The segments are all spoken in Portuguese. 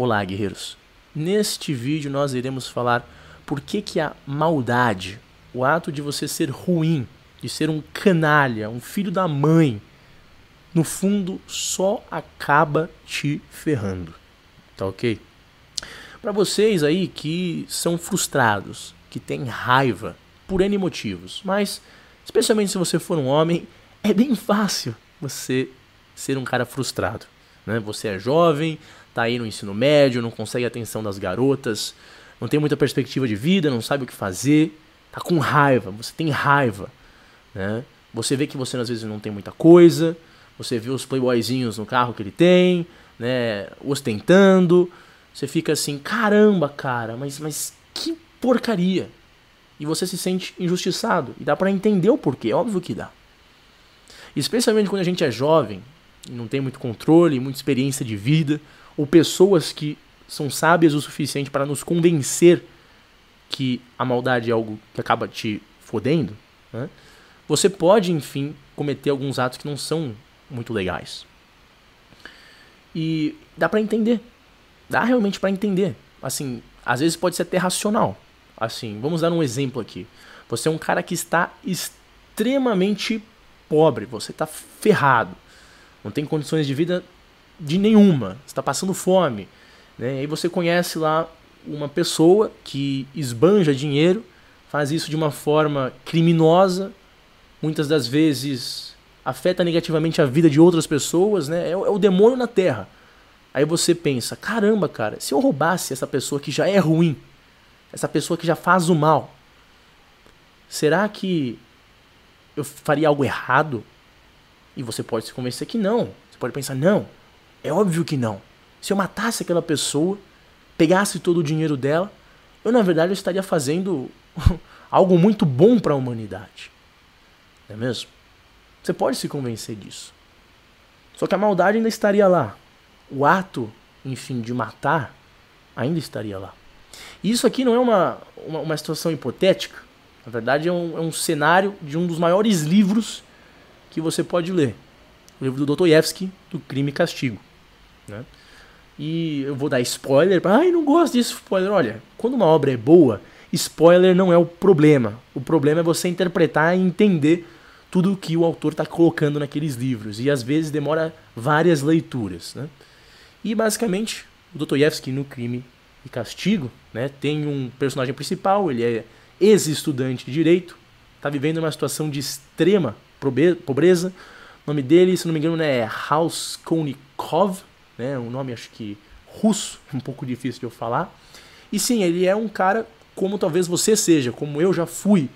Olá, guerreiros. Neste vídeo nós iremos falar por que que a maldade, o ato de você ser ruim, de ser um canalha, um filho da mãe, no fundo só acaba te ferrando. Tá OK? Para vocês aí que são frustrados, que têm raiva por N motivos, mas especialmente se você for um homem, é bem fácil você ser um cara frustrado. Né? Você é jovem, tá aí no ensino médio, não consegue a atenção das garotas, não tem muita perspectiva de vida, não sabe o que fazer, tá com raiva, você tem raiva, né? Você vê que você às vezes não tem muita coisa, você vê os playboyzinhos no carro que ele tem, né, ostentando, você fica assim, caramba, cara, mas mas que porcaria. E você se sente injustiçado, e dá para entender o porquê, óbvio que dá. Especialmente quando a gente é jovem, não tem muito controle, muita experiência de vida, ou pessoas que são sábias o suficiente para nos convencer que a maldade é algo que acaba te fodendo, né? você pode, enfim, cometer alguns atos que não são muito legais. E dá para entender. Dá realmente para entender. Assim, às vezes pode ser até racional. Assim, vamos dar um exemplo aqui. Você é um cara que está extremamente pobre, você está ferrado não tem condições de vida de nenhuma, está passando fome. Né? E aí você conhece lá uma pessoa que esbanja dinheiro, faz isso de uma forma criminosa, muitas das vezes afeta negativamente a vida de outras pessoas, né? é, é o demônio na terra. Aí você pensa, caramba, cara, se eu roubasse essa pessoa que já é ruim, essa pessoa que já faz o mal, será que eu faria algo errado? E você pode se convencer que não. Você pode pensar, não, é óbvio que não. Se eu matasse aquela pessoa, pegasse todo o dinheiro dela, eu na verdade eu estaria fazendo algo muito bom para a humanidade. Não é mesmo? Você pode se convencer disso. Só que a maldade ainda estaria lá. O ato, enfim, de matar ainda estaria lá. E isso aqui não é uma, uma, uma situação hipotética. Na verdade, é um, é um cenário de um dos maiores livros que você pode ler. O livro do Dostoiévski, do Crime e Castigo. Né? E eu vou dar spoiler. Ai, não gosto disso, spoiler. Olha, quando uma obra é boa, spoiler não é o problema. O problema é você interpretar e entender tudo o que o autor está colocando naqueles livros. E às vezes demora várias leituras. Né? E basicamente, o Dostoiévski no Crime e Castigo né, tem um personagem principal, ele é ex-estudante de direito, está vivendo uma situação de extrema pobreza. O nome dele, se não me engano, né, é Raskolnikov, né, um nome acho que russo, um pouco difícil de eu falar. E sim, ele é um cara como talvez você seja, como eu já fui,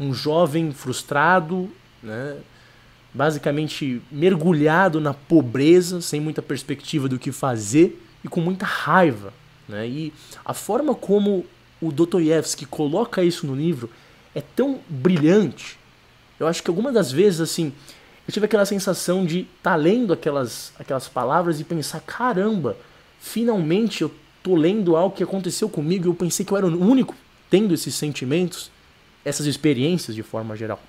um jovem frustrado, né, basicamente mergulhado na pobreza, sem muita perspectiva do que fazer e com muita raiva. Né? E a forma como o Dostoiévski coloca isso no livro é tão brilhante eu acho que algumas das vezes, assim, eu tive aquela sensação de estar tá lendo aquelas, aquelas palavras e pensar: caramba, finalmente eu tô lendo algo que aconteceu comigo eu pensei que eu era o único tendo esses sentimentos, essas experiências de forma geral.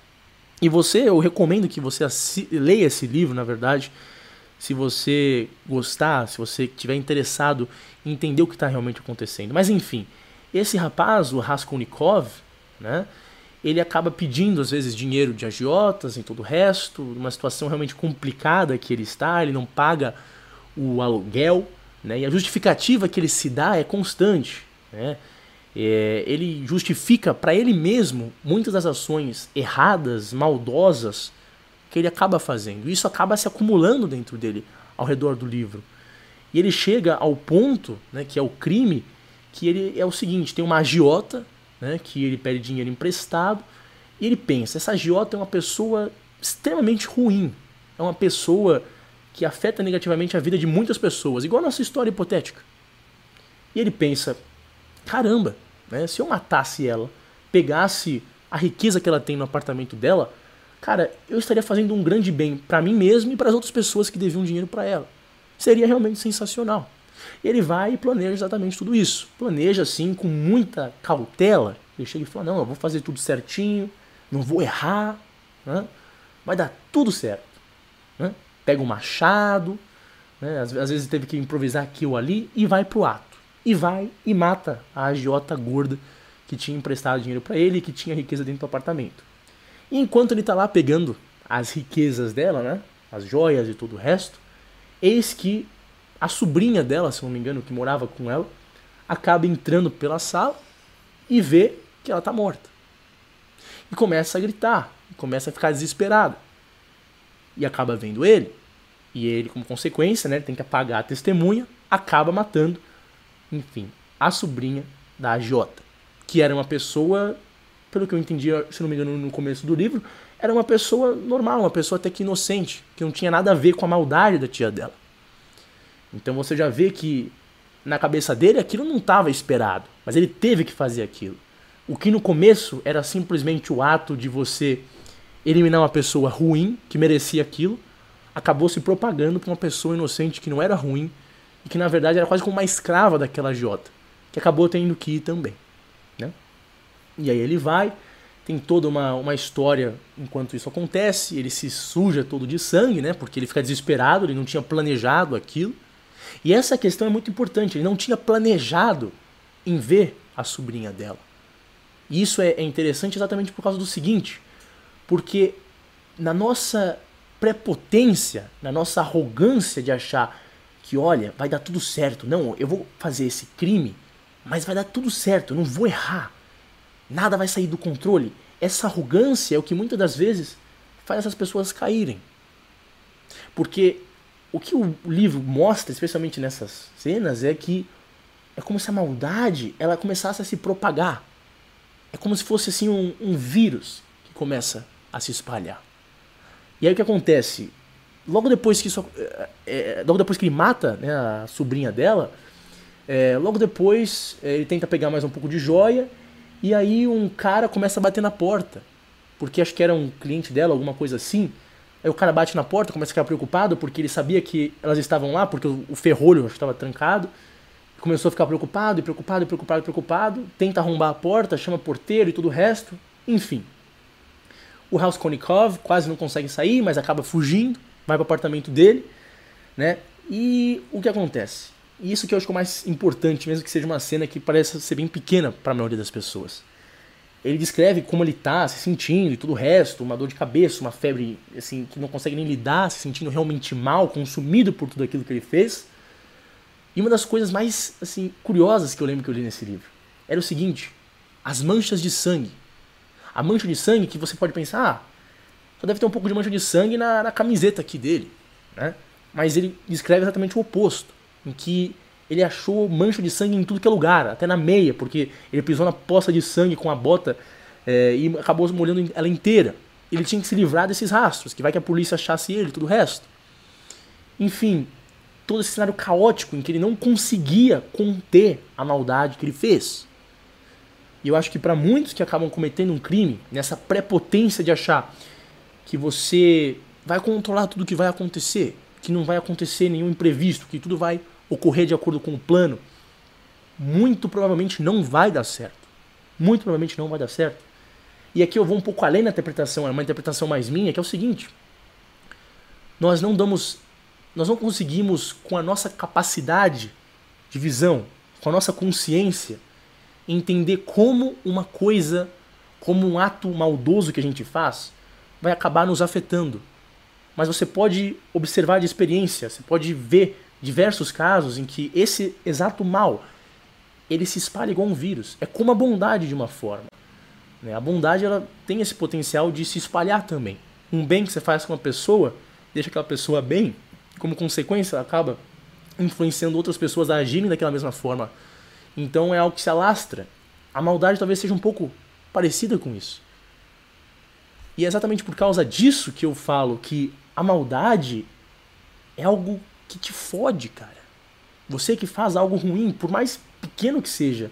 E você, eu recomendo que você leia esse livro, na verdade, se você gostar, se você estiver interessado em entender o que está realmente acontecendo. Mas enfim, esse rapaz, o Raskolnikov, né? Ele acaba pedindo às vezes dinheiro de agiotas e todo o resto, uma situação realmente complicada que ele está, ele não paga o aluguel, né? E a justificativa que ele se dá é constante, né? É, ele justifica para ele mesmo muitas das ações erradas, maldosas que ele acaba fazendo. Isso acaba se acumulando dentro dele ao redor do livro. E ele chega ao ponto, né, que é o crime, que ele é o seguinte, tem uma agiota né, que ele pede dinheiro emprestado, e ele pensa, essa agiota é uma pessoa extremamente ruim, é uma pessoa que afeta negativamente a vida de muitas pessoas, igual a nossa história hipotética. E ele pensa, caramba, né, se eu matasse ela, pegasse a riqueza que ela tem no apartamento dela, cara, eu estaria fazendo um grande bem para mim mesmo e para as outras pessoas que deviam dinheiro para ela. Seria realmente sensacional. Ele vai e planeja exatamente tudo isso. Planeja assim com muita cautela. Ele chega e fala: Não, eu vou fazer tudo certinho, não vou errar, né? vai dar tudo certo. Né? Pega o um machado, né? Às, às vezes teve que improvisar aqui ou ali e vai pro ato. E vai e mata a agiota gorda que tinha emprestado dinheiro para ele e que tinha riqueza dentro do apartamento. E enquanto ele tá lá pegando as riquezas dela, né? As joias e todo o resto, eis que a sobrinha dela, se não me engano, que morava com ela, acaba entrando pela sala e vê que ela tá morta. E começa a gritar, começa a ficar desesperada. E acaba vendo ele. E ele, como consequência, né, tem que apagar a testemunha, acaba matando, enfim, a sobrinha da Jota, que era uma pessoa, pelo que eu entendi, se não me engano, no começo do livro, era uma pessoa normal, uma pessoa até que inocente, que não tinha nada a ver com a maldade da tia dela. Então você já vê que na cabeça dele aquilo não estava esperado, mas ele teve que fazer aquilo. O que no começo era simplesmente o ato de você eliminar uma pessoa ruim que merecia aquilo, acabou se propagando para uma pessoa inocente que não era ruim e que na verdade era quase como uma escrava daquela Jota, que acabou tendo que ir também. Né? E aí ele vai, tem toda uma, uma história enquanto isso acontece, ele se suja todo de sangue, né? porque ele fica desesperado, ele não tinha planejado aquilo. E essa questão é muito importante, ele não tinha planejado em ver a sobrinha dela. E isso é, é interessante exatamente por causa do seguinte: porque na nossa prepotência, na nossa arrogância de achar que, olha, vai dar tudo certo, não, eu vou fazer esse crime, mas vai dar tudo certo, eu não vou errar, nada vai sair do controle. Essa arrogância é o que muitas das vezes faz essas pessoas caírem. Porque o que o livro mostra, especialmente nessas cenas, é que é como se a maldade ela começasse a se propagar. É como se fosse assim um, um vírus que começa a se espalhar. E aí o que acontece? Logo depois que isso, é, é, logo depois que ele mata né, a sobrinha dela, é, logo depois é, ele tenta pegar mais um pouco de joia e aí um cara começa a bater na porta, porque acho que era um cliente dela, alguma coisa assim. Aí o cara bate na porta, começa a ficar preocupado porque ele sabia que elas estavam lá, porque o ferrolho estava trancado começou a ficar preocupado, e preocupado, e preocupado, e preocupado, tenta arrombar a porta, chama porteiro e tudo o resto, enfim. O Raskolnikov quase não consegue sair, mas acaba fugindo, vai para o apartamento dele, né? E o que acontece? Isso que eu acho que é o mais importante, mesmo que seja uma cena que parece ser bem pequena para a maioria das pessoas. Ele descreve como ele tá se sentindo e tudo o resto, uma dor de cabeça, uma febre assim que não consegue nem lidar, se sentindo realmente mal, consumido por tudo aquilo que ele fez. E uma das coisas mais assim curiosas que eu lembro que eu li nesse livro era o seguinte: as manchas de sangue. A mancha de sangue que você pode pensar, ah, só deve ter um pouco de mancha de sangue na, na camiseta aqui dele, né? Mas ele descreve exatamente o oposto, em que ele achou mancha de sangue em tudo que é lugar, até na meia, porque ele pisou na poça de sangue com a bota é, e acabou molhando ela inteira. Ele tinha que se livrar desses rastros, que vai que a polícia achasse ele e tudo o resto. Enfim, todo esse cenário caótico em que ele não conseguia conter a maldade que ele fez. E eu acho que para muitos que acabam cometendo um crime, nessa prepotência de achar que você vai controlar tudo que vai acontecer, que não vai acontecer nenhum imprevisto, que tudo vai ocorrer de acordo com o plano, muito provavelmente não vai dar certo. Muito provavelmente não vai dar certo. E aqui eu vou um pouco além da interpretação, é uma interpretação mais minha, que é o seguinte: nós não damos nós não conseguimos, com a nossa capacidade de visão, com a nossa consciência, entender como uma coisa, como um ato maldoso que a gente faz, vai acabar nos afetando. Mas você pode observar de experiência, você pode ver diversos casos em que esse exato mal ele se espalha igual um vírus. É como a bondade de uma forma. Né? A bondade ela tem esse potencial de se espalhar também. Um bem que você faz com uma pessoa deixa aquela pessoa bem como consequência, acaba influenciando outras pessoas a agirem daquela mesma forma. Então é algo que se alastra. A maldade talvez seja um pouco parecida com isso. E é exatamente por causa disso que eu falo que a maldade é algo que te fode, cara. Você que faz algo ruim, por mais pequeno que seja,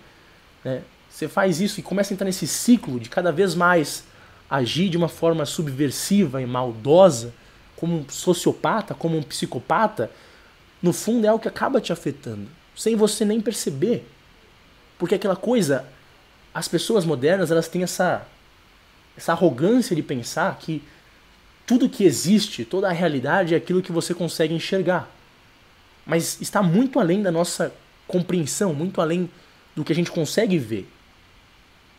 né? Você faz isso e começa a entrar nesse ciclo de cada vez mais agir de uma forma subversiva e maldosa como um sociopata, como um psicopata, no fundo é algo que acaba te afetando, sem você nem perceber. Porque aquela coisa, as pessoas modernas, elas têm essa essa arrogância de pensar que tudo que existe, toda a realidade é aquilo que você consegue enxergar. Mas está muito além da nossa compreensão, muito além do que a gente consegue ver.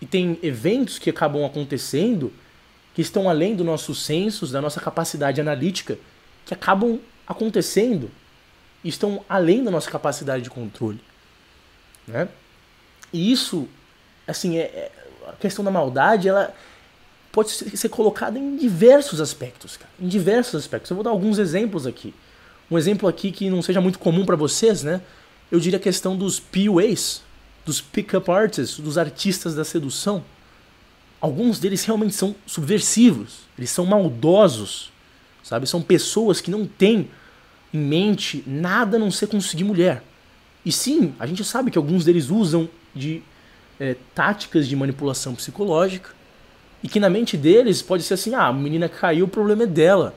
E tem eventos que acabam acontecendo que estão além dos nossos sensos, da nossa capacidade analítica, que acabam acontecendo e estão além da nossa capacidade de controle. Né? E isso, assim, é, é a questão da maldade, ela pode ser colocada em diversos aspectos, cara, em diversos aspectos. Eu vou dar alguns exemplos aqui. Um exemplo aqui que não seja muito comum para vocês, né? Eu diria a questão dos PUAs, dos pick-up artists, dos artistas da sedução. Alguns deles realmente são subversivos, eles são maldosos, sabe? São pessoas que não têm em mente nada a não ser conseguir mulher. E sim, a gente sabe que alguns deles usam de é, táticas de manipulação psicológica e que na mente deles pode ser assim: ah, a menina caiu, o problema é dela.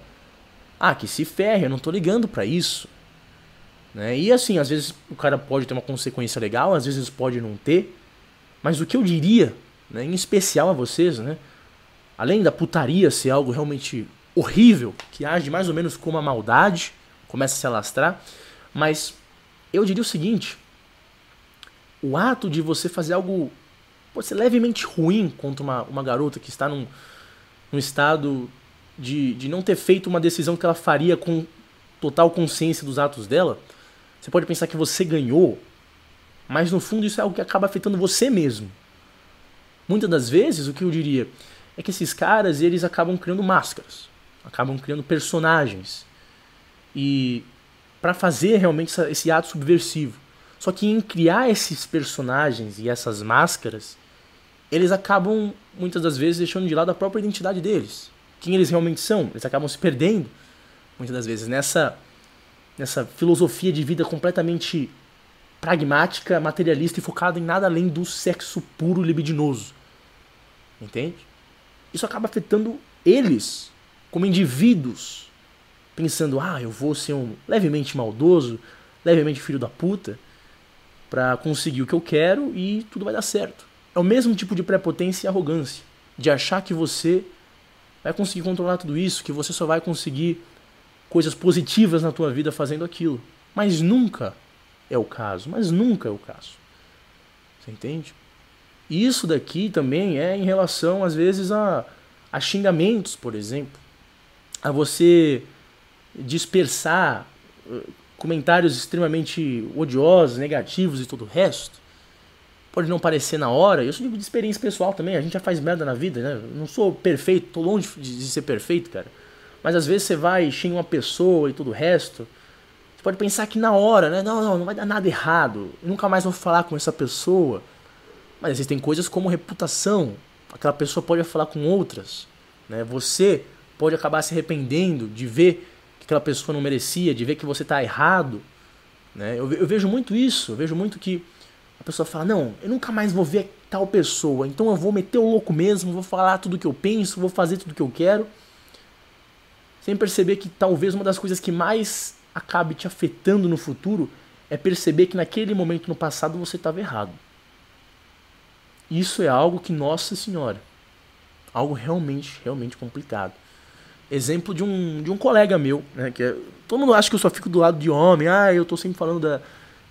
Ah, que se ferre, eu não tô ligando para isso. Né? E assim, às vezes o cara pode ter uma consequência legal, às vezes pode não ter. Mas o que eu diria, né, em especial a vocês, né, além da putaria ser algo realmente horrível, que age mais ou menos como a maldade, começa a se alastrar, mas eu diria o seguinte: o ato de você fazer algo pode ser levemente ruim contra uma, uma garota que está num, num estado de, de não ter feito uma decisão que ela faria com total consciência dos atos dela, você pode pensar que você ganhou, mas no fundo isso é algo que acaba afetando você mesmo. Muitas das vezes, o que eu diria é que esses caras eles acabam criando máscaras, acabam criando personagens e para fazer realmente essa, esse ato subversivo. Só que em criar esses personagens e essas máscaras, eles acabam muitas das vezes deixando de lado a própria identidade deles quem eles realmente são. Eles acabam se perdendo, muitas das vezes, nessa, nessa filosofia de vida completamente pragmática, materialista e focada em nada além do sexo puro libidinoso. Entende? Isso acaba afetando eles como indivíduos, pensando, ah, eu vou ser um levemente maldoso, levemente filho da puta, para conseguir o que eu quero e tudo vai dar certo. É o mesmo tipo de prepotência e arrogância, de achar que você vai conseguir controlar tudo isso, que você só vai conseguir coisas positivas na tua vida fazendo aquilo. Mas nunca é o caso, mas nunca é o caso. Você entende? Isso daqui também é em relação, às vezes, a, a xingamentos, por exemplo. A você dispersar uh, comentários extremamente odiosos, negativos e todo o resto pode não parecer na hora, eu sou de experiência pessoal também, a gente já faz merda na vida, né? Não sou perfeito, tô longe de ser perfeito, cara. Mas às vezes você vai, xinga uma pessoa e tudo o resto. Você pode pensar que na hora, né? Não, não, não vai dar nada errado. Eu nunca mais vou falar com essa pessoa. Mas existem coisas como reputação. Aquela pessoa pode falar com outras. Né? Você pode acabar se arrependendo de ver que aquela pessoa não merecia, de ver que você está errado. Né? Eu, eu vejo muito isso. Eu vejo muito que a pessoa fala: Não, eu nunca mais vou ver tal pessoa, então eu vou meter o louco mesmo, vou falar tudo que eu penso, vou fazer tudo que eu quero. Sem perceber que talvez uma das coisas que mais acabe te afetando no futuro é perceber que naquele momento no passado você estava errado. Isso é algo que, nossa senhora, algo realmente, realmente complicado. Exemplo de um, de um colega meu, né, que é, todo mundo acha que eu só fico do lado de homem, ah, eu tô sempre falando da,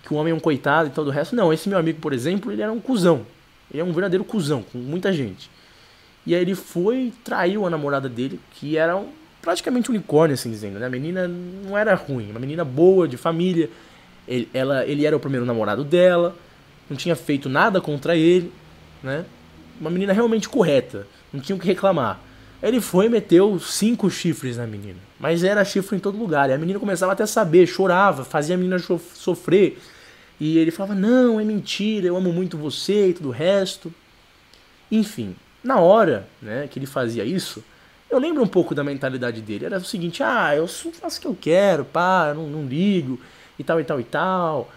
que o homem é um coitado e todo o resto. Não, esse meu amigo, por exemplo, ele era um cuzão. Ele é um verdadeiro cuzão, com muita gente. E aí ele foi traiu a namorada dele, que era um, praticamente um unicórnio, assim dizendo, né? A menina não era ruim, uma menina boa, de família. Ele, ela, ele era o primeiro namorado dela, não tinha feito nada contra ele, né? Uma menina realmente correta, não tinha o que reclamar. Ele foi e meteu cinco chifres na menina. Mas era chifre em todo lugar. E a menina começava até a saber, chorava, fazia a menina sofrer. E ele falava: Não, é mentira, eu amo muito você e tudo o resto. Enfim, na hora né, que ele fazia isso, eu lembro um pouco da mentalidade dele. Era o seguinte: Ah, eu faço o que eu quero, pá, não, não ligo, e tal, e tal, e tal.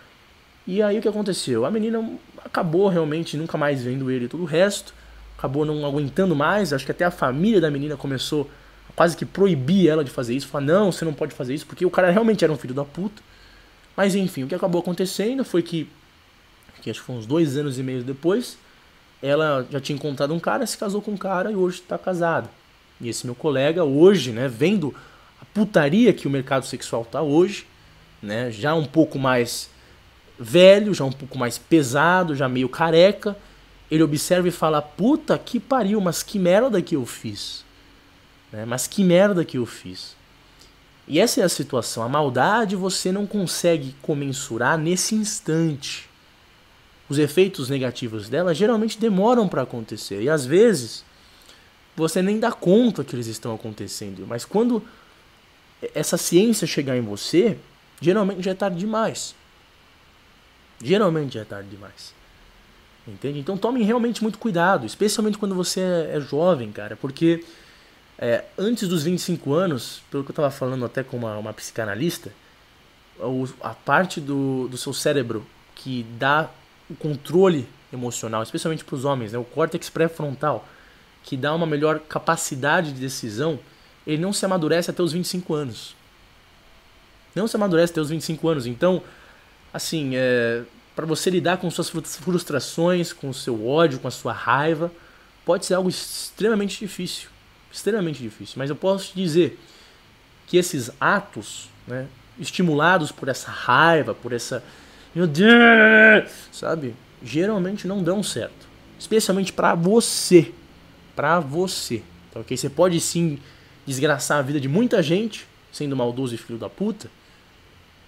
E aí o que aconteceu? A menina acabou realmente nunca mais vendo ele e tudo o resto acabou não aguentando mais. Acho que até a família da menina começou a quase que proibir ela de fazer isso. Falar, não, você não pode fazer isso, porque o cara realmente era um filho da puta. Mas enfim, o que acabou acontecendo foi que, que acho que foi uns dois anos e meio depois, ela já tinha encontrado um cara, se casou com um cara e hoje está casada. E esse meu colega, hoje, né, vendo a putaria que o mercado sexual tá hoje, né, já um pouco mais velho, já um pouco mais pesado, já meio careca, ele observa e fala: Puta que pariu, mas que merda que eu fiz. Né? Mas que merda que eu fiz. E essa é a situação. A maldade você não consegue comensurar nesse instante. Os efeitos negativos dela geralmente demoram para acontecer. E às vezes você nem dá conta que eles estão acontecendo. Mas quando essa ciência chegar em você, geralmente já é tarde demais. Geralmente já é tarde demais. Entende? Então tome realmente muito cuidado, especialmente quando você é, é jovem, cara, porque é, antes dos 25 anos, pelo que eu estava falando até com uma, uma psicanalista, a parte do, do seu cérebro que dá o controle emocional, especialmente para os homens, né, o córtex pré-frontal, que dá uma melhor capacidade de decisão, ele não se amadurece até os 25 anos. Não se amadurece até os 25 anos. Então, assim, é, para você lidar com suas frustrações, com o seu ódio, com a sua raiva, pode ser algo extremamente difícil. Extremamente difícil. Mas eu posso te dizer que esses atos, né, estimulados por essa raiva, por essa. Meu Deus! Sabe? Geralmente não dão certo. Especialmente para você para você. Tá ok? Você pode sim desgraçar a vida de muita gente, sendo maldoso e filho da puta,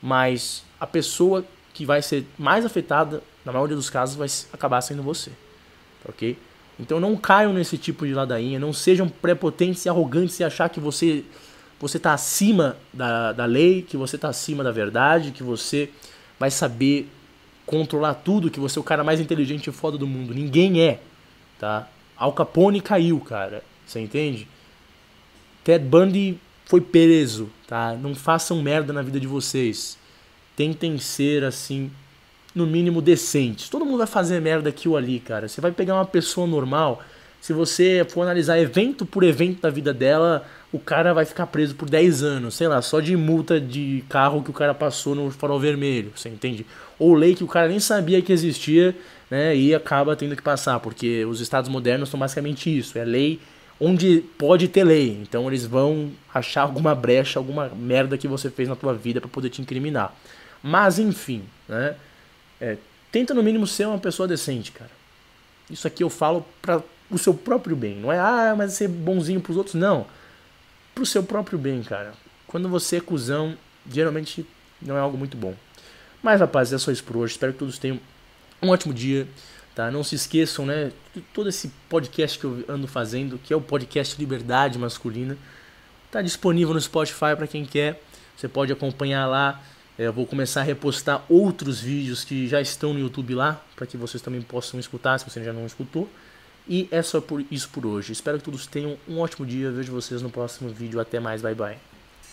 mas a pessoa que vai ser mais afetada, na maioria dos casos, vai acabar sendo você. Ok? Então não caiam nesse tipo de ladainha, não sejam prepotentes e arrogantes e achar que você você tá acima da, da lei, que você tá acima da verdade, que você vai saber controlar tudo, que você é o cara mais inteligente e foda do mundo. Ninguém é, tá? Al Capone caiu, cara. Você entende? Ted Bundy foi preso, tá? Não façam merda na vida de vocês. Tentem ser assim, no mínimo decentes. Todo mundo vai fazer merda aqui ou ali, cara. Você vai pegar uma pessoa normal, se você for analisar evento por evento da vida dela, o cara vai ficar preso por 10 anos, sei lá, só de multa de carro que o cara passou no farol vermelho, você entende? Ou lei que o cara nem sabia que existia né, e acaba tendo que passar, porque os estados modernos são basicamente isso, é lei onde pode ter lei. Então eles vão achar alguma brecha, alguma merda que você fez na tua vida para poder te incriminar. Mas enfim, né? É, tenta no mínimo ser uma pessoa decente, cara. Isso aqui eu falo para o seu próprio bem. Não é, ah, mas ser bonzinho pros outros. Não. Pro seu próprio bem, cara. Quando você é cuzão, geralmente não é algo muito bom. Mas, rapaz, é só isso por hoje. Espero que todos tenham um ótimo dia, tá? Não se esqueçam, né? Todo esse podcast que eu ando fazendo, que é o podcast Liberdade Masculina, tá disponível no Spotify para quem quer. Você pode acompanhar lá. É, eu vou começar a repostar outros vídeos que já estão no YouTube lá, para que vocês também possam escutar, se você já não escutou. E é só por isso por hoje. Espero que todos tenham um ótimo dia. Vejo vocês no próximo vídeo. Até mais. Bye bye.